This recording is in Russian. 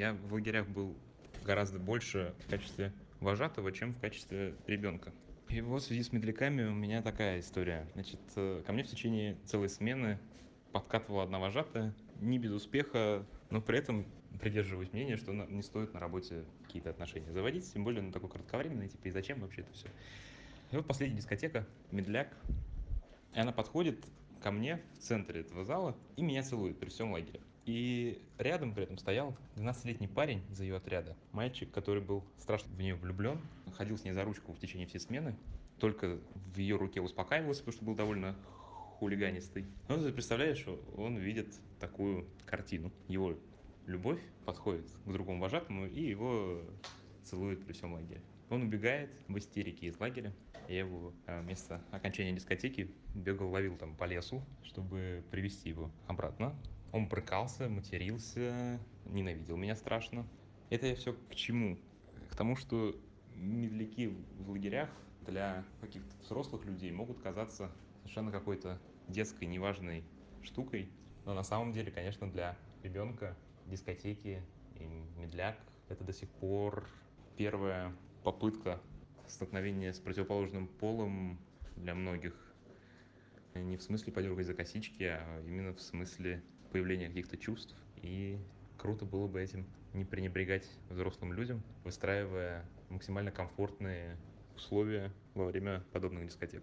Я в лагерях был гораздо больше в качестве вожатого, чем в качестве ребенка. И вот в связи с медляками у меня такая история. Значит, э, ко мне в течение целой смены подкатывала одна вожатая, не без успеха, но при этом придерживаюсь мнения, что не стоит на работе какие-то отношения заводить, тем более на такой кратковременный, типа, и зачем вообще это все. И вот последняя дискотека, медляк, и она подходит ко мне в центре этого зала и меня целует при всем лагере. И рядом при этом стоял 12-летний парень из ее отряда. Мальчик, который был страшно в нее влюблен, ходил с ней за ручку в течение всей смены, только в ее руке успокаивался, потому что был довольно хулиганистый. Но ты представляешь, он видит такую картину. Его любовь подходит к другому вожатому и его целует при всем лагере. Он убегает в истерике из лагеря. Я его э, вместо окончания дискотеки бегал, ловил там по лесу, чтобы привести его обратно. Он брыкался, матерился, ненавидел меня страшно. Это я все к чему? К тому, что медляки в лагерях для каких-то взрослых людей могут казаться совершенно какой-то детской, неважной штукой. Но на самом деле, конечно, для ребенка дискотеки и медляк это до сих пор первая попытка столкновения с противоположным полом для многих. Не в смысле подергать за косички, а именно в смысле появления каких-то чувств. И круто было бы этим не пренебрегать взрослым людям, выстраивая максимально комфортные условия во время подобных дискотек.